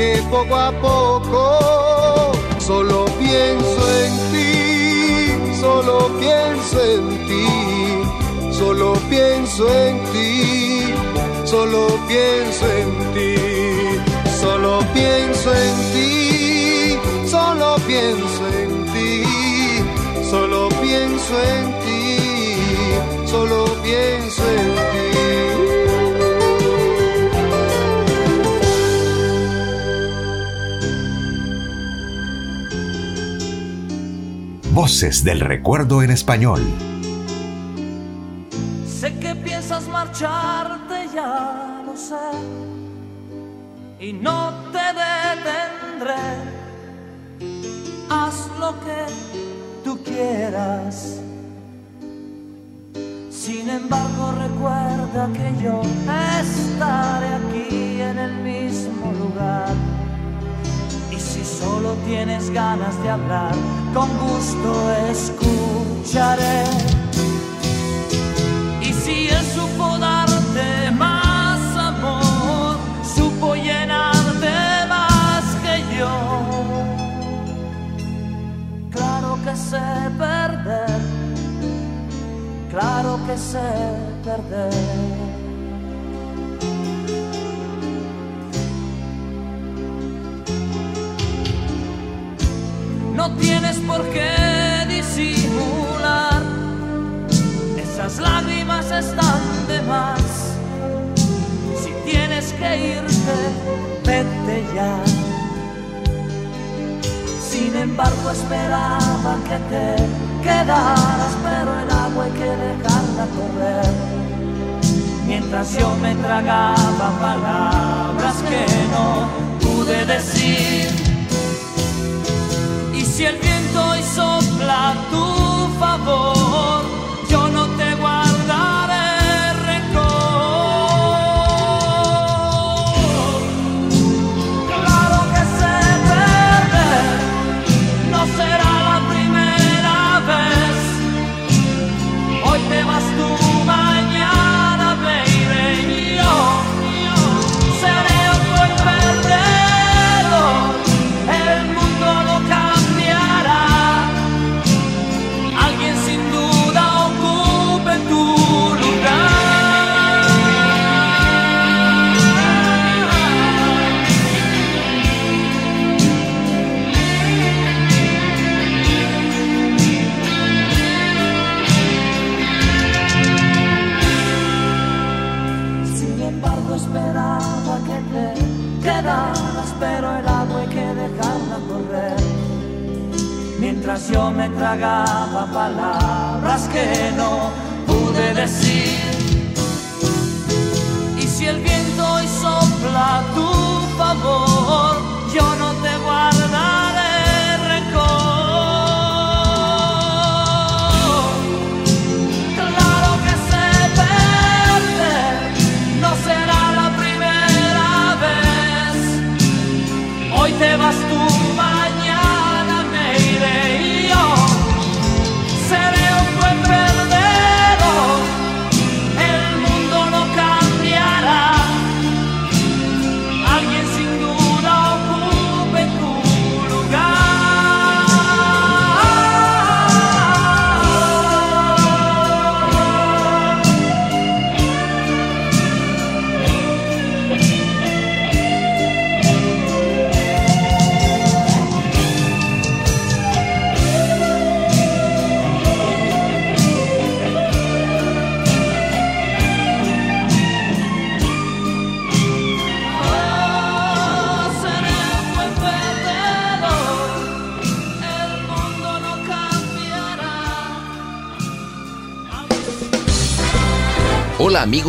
Que poco a poco solo pienso en ti, solo pienso en ti, solo pienso en ti, solo pienso en ti, solo pienso en ti, solo pienso en ti, solo pienso en ti, Voces del recuerdo en español. Sé que piensas marcharte, ya lo sé. Y no te detendré. Haz lo que tú quieras. Sin embargo, recuerda que yo estaré aquí en el mismo lugar. Y si solo tienes ganas de hablar, con gusto escucharé. Y si él supo darte más amor, supo llenarte más que yo. Claro que sé perder, claro que sé perder. No tienes por qué disimular, esas lágrimas están de más. Si tienes que irte, vete ya. Sin embargo, esperaba que te quedaras, pero el agua hay que dejarla correr. Mientras yo me tragaba palabras que no pude decir. Si el viento hoy sopla a tu favor,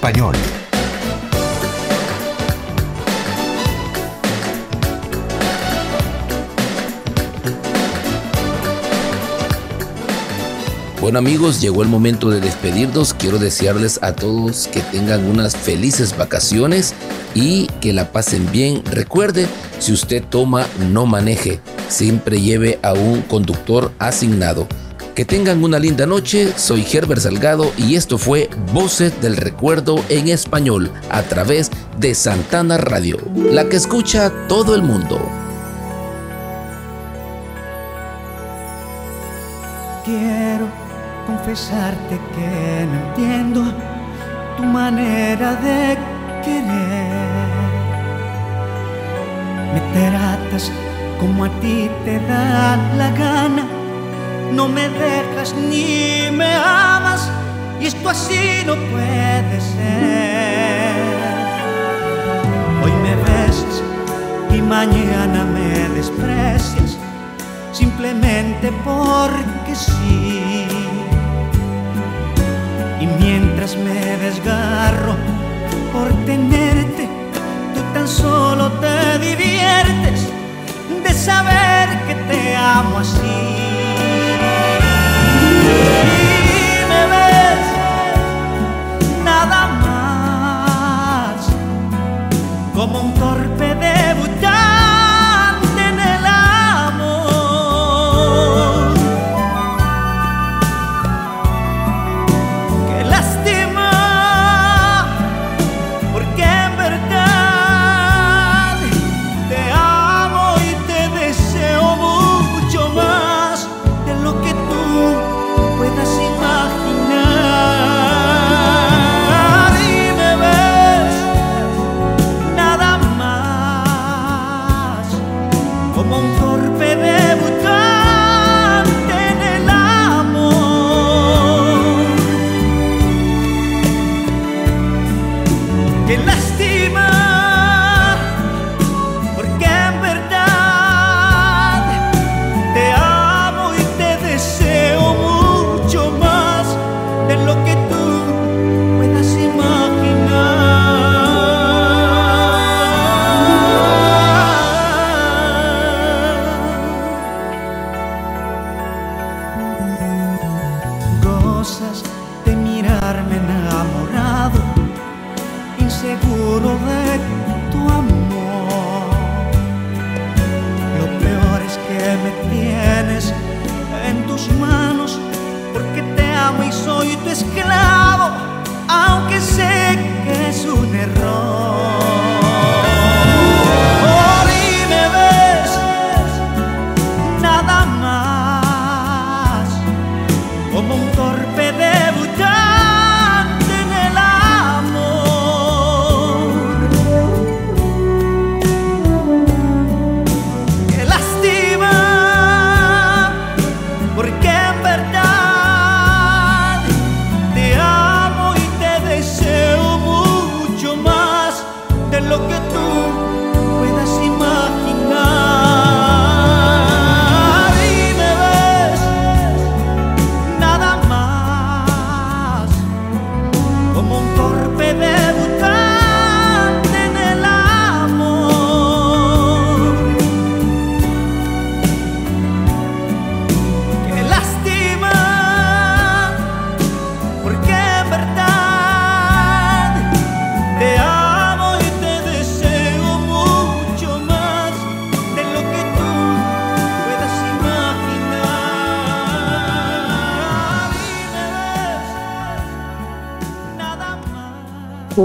Español. Bueno amigos, llegó el momento de despedirnos. Quiero desearles a todos que tengan unas felices vacaciones y que la pasen bien. Recuerde, si usted toma, no maneje. Siempre lleve a un conductor asignado. Que tengan una linda noche. Soy Herbert Salgado y esto fue Voces del Recuerdo en español a través de Santana Radio, la que escucha todo el mundo. Quiero confesarte que no entiendo tu manera de querer. Me tratas como a ti te da la gana, no me dejas ni me amas y esto así no puede ser. Hoy me besas y mañana me desprecias simplemente porque sí. Y mientras me desgarro por tenerte, tú tan solo te diviertes de saber que te amo así. Como un torpe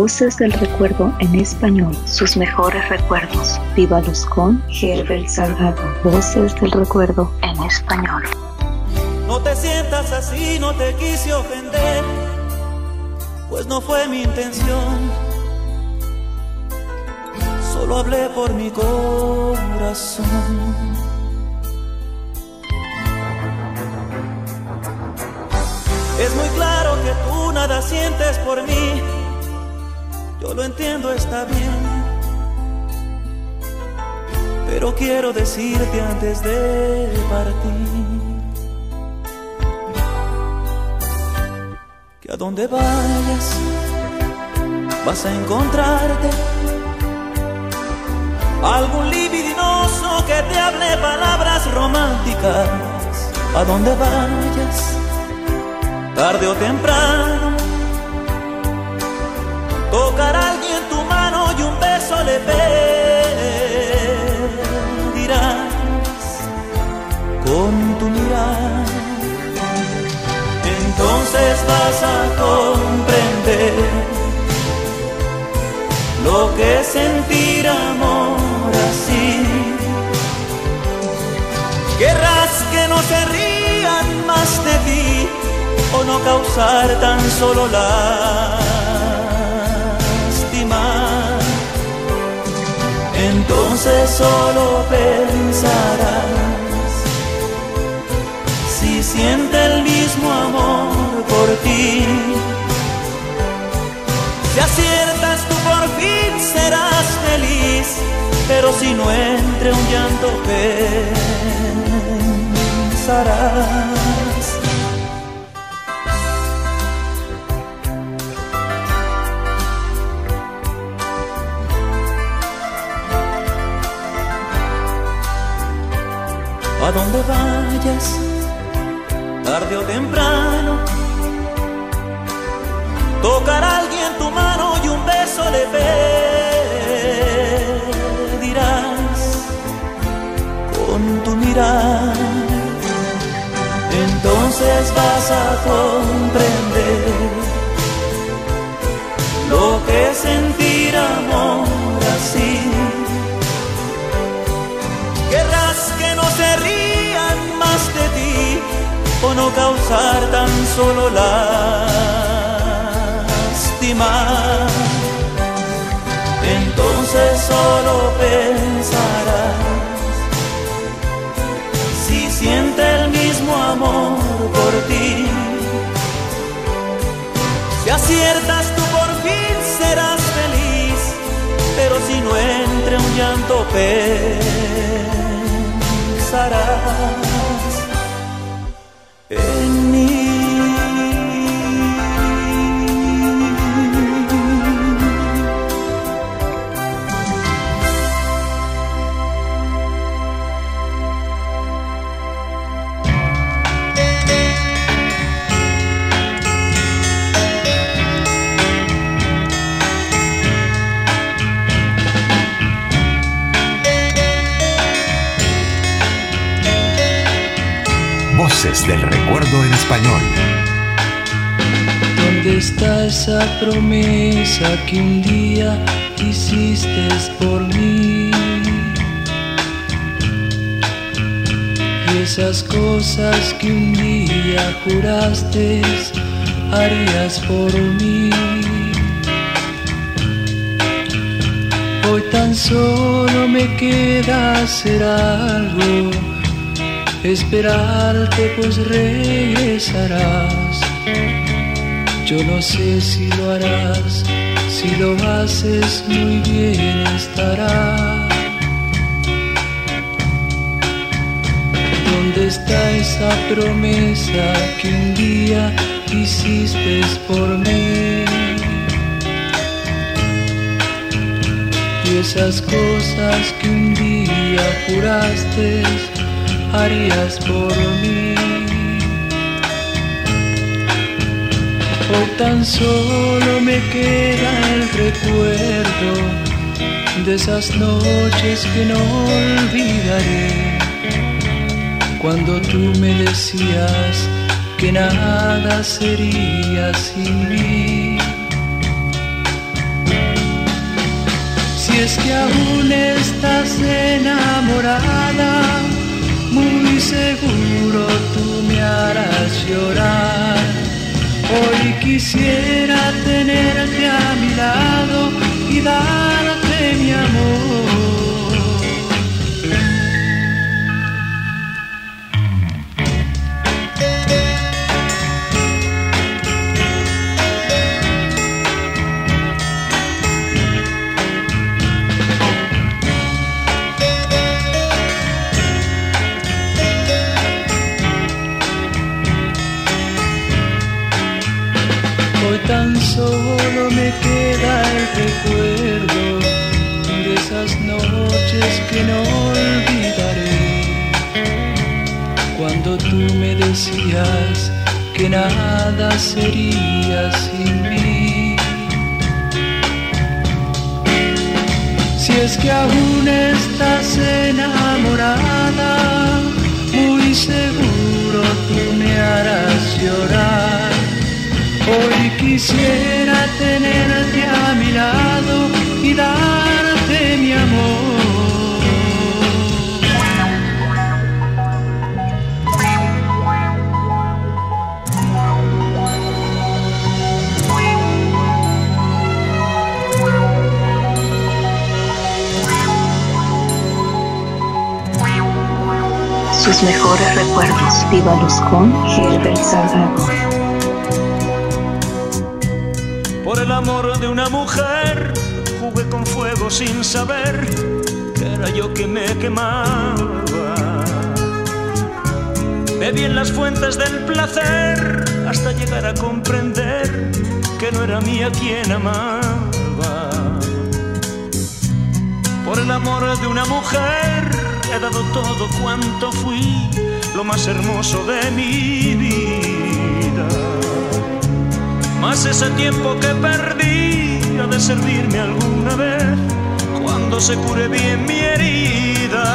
Voces del recuerdo en español, sus mejores recuerdos. Vívalos con Herbert Salgado. Voces del recuerdo en español. No te sientas así, no te quise ofender, pues no fue mi intención. Solo hablé por mi corazón. Es muy claro que tú nada sientes por mí, yo lo entiendo, está bien. Pero quiero decirte antes de partir que a donde vayas vas a encontrarte algún libidinoso que te hable palabras románticas. A donde vayas, tarde o temprano, tocar a alguien tu mano y un beso le pedirás con tu mirada. Entonces vas a comprender lo que es sentir amor así. Querrás que no se rían más de ti o no causar tan solo lástima. Entonces solo pensarás si siente el mismo amor por ti. Si aciertas tú por fin serás feliz, pero si no entre un llanto pensarás. A donde vayas, tarde o temprano, tocar a alguien tu mano y un beso le pedirás con tu mirar. Entonces vas a comprender lo que es amor o no causar tan solo lástima. Entonces solo pensarás si siente el mismo amor por ti. Si aciertas tú por fin serás feliz, pero si no entre un llanto pensarás en mí. Esa promesa que un día hiciste por mí? Y esas cosas que un día juraste harías por mí. Hoy tan solo me queda hacer algo esperarte pues regresarás. Yo no sé si lo harás, si lo haces muy bien estará. ¿Dónde está esa promesa que un día hiciste por mí? Y esas cosas que un día juraste harías por mí. Hoy tan solo me queda el recuerdo de esas noches que no olvidaré. Cuando tú me decías que nada sería sin mí. es que aún estás enamorada, muy seguro tú me harás llorar. Hoy quisiera tenerte a mi lado y darte mi amor. Que no olvidaré. Cuando tú me decías que nada sería sin mí. Si es que aún estás enamorada, muy seguro tú me harás llorar. Hoy quisiera tenerte a mi lado y darte Sus mejores recuerdos. Vívalos con Herbert Salgado. Por el amor de una mujer jugué con fuego sin saber que era yo que me quemaba. Bebí en las fuentes del placer hasta llegar a comprender que no era mía quien amaba. Por el amor de una mujer he dado todo cuanto fui, lo más hermoso de mi vida. Más ese tiempo que perdí ha de servirme alguna vez cuando se cure bien mi herida.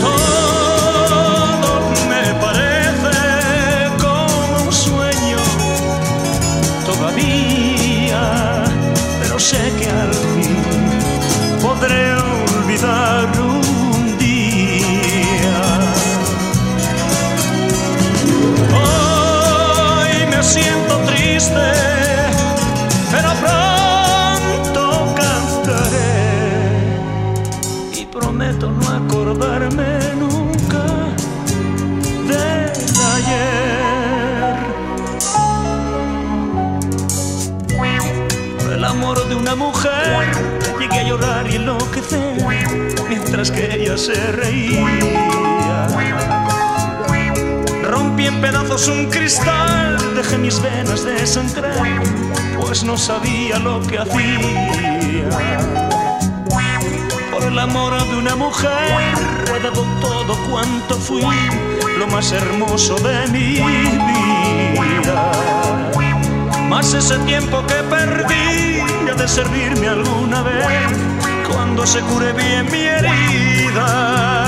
Todo me parece como un sueño todavía, pero sé que al fin podré olvidar un día. Hoy me siento triste, pero pronto cantaré y prometo no acordarme ella se reía. Rompí en pedazos un cristal, dejé mis venas de sangrar, pues no sabía lo que hacía. Por el amor de una mujer he dado todo cuanto fui, lo más hermoso de mi vida. Más ese tiempo que perdí ha de servirme alguna vez cuando se cure bien mi herida. Todo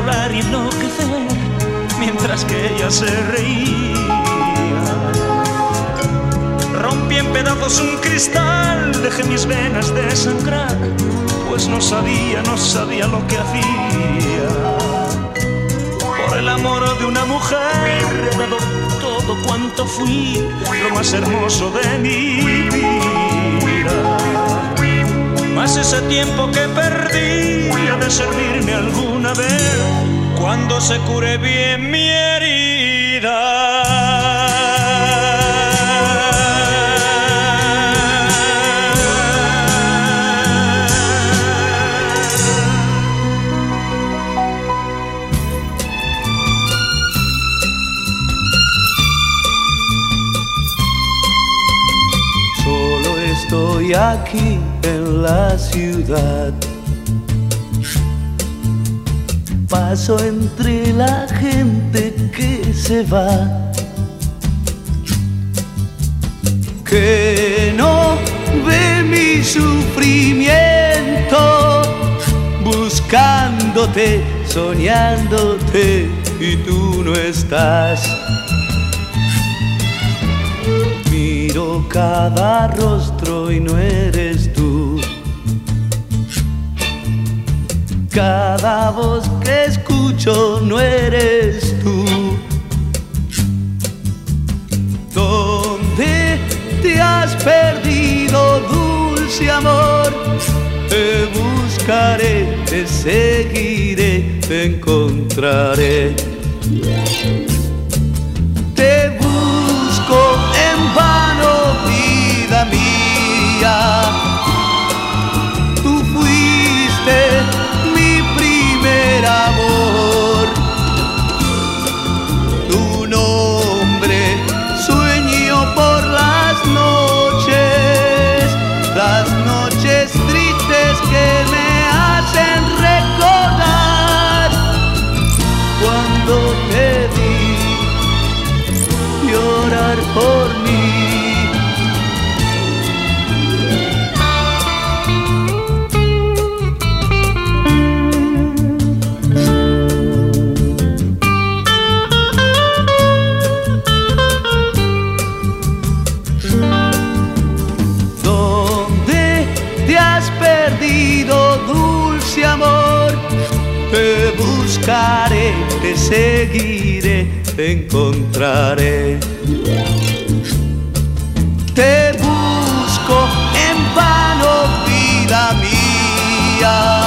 llorar y enloquecer mientras que ella se reía. Rompí en pedazos un cristal, dejé mis venas de sangrar, pues no sabía, no sabía lo que hacía. Por el amor de una mujer he dado todo cuanto fui, lo más hermoso de mi vida. Ese tiempo que perdí. Ha de servirme alguna vez cuando se cure bien mi ciudad. Paso entre la gente que se va. Que no ve mi sufrimiento. Buscándote, soñándote y tú no estás. Miro cada rostro y no eres Cada voz que escucho no eres tú. ¿Dónde te has perdido, dulce amor? Te buscaré, te seguiré, te encontraré. Te busco en vano, vida mía. Primer te seguiré, te encontraré. Te busco en vano, vida mía.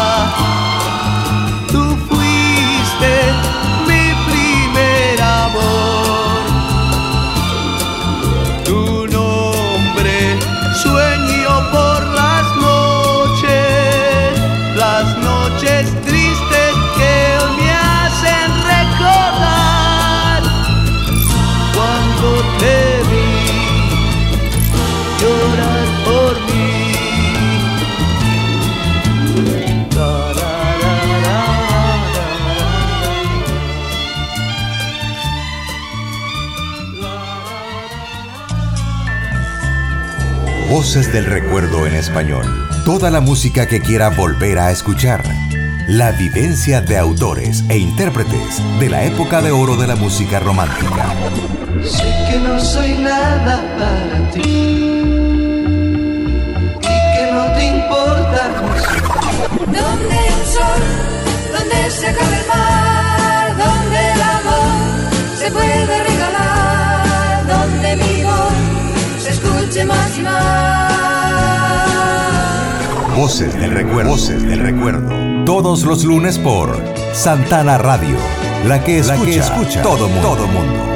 Voces del recuerdo en español. Toda la música que quiera volver a escuchar. La vivencia de autores e intérpretes de la época de oro de la música romántica. Sé que no soy nada para ti y que no te importa Donde el sol, donde se acaba el Voces del recuerdo. Voces del recuerdo. Todos los lunes por Santana Radio. La que escucha, todo mundo. Todo mundo.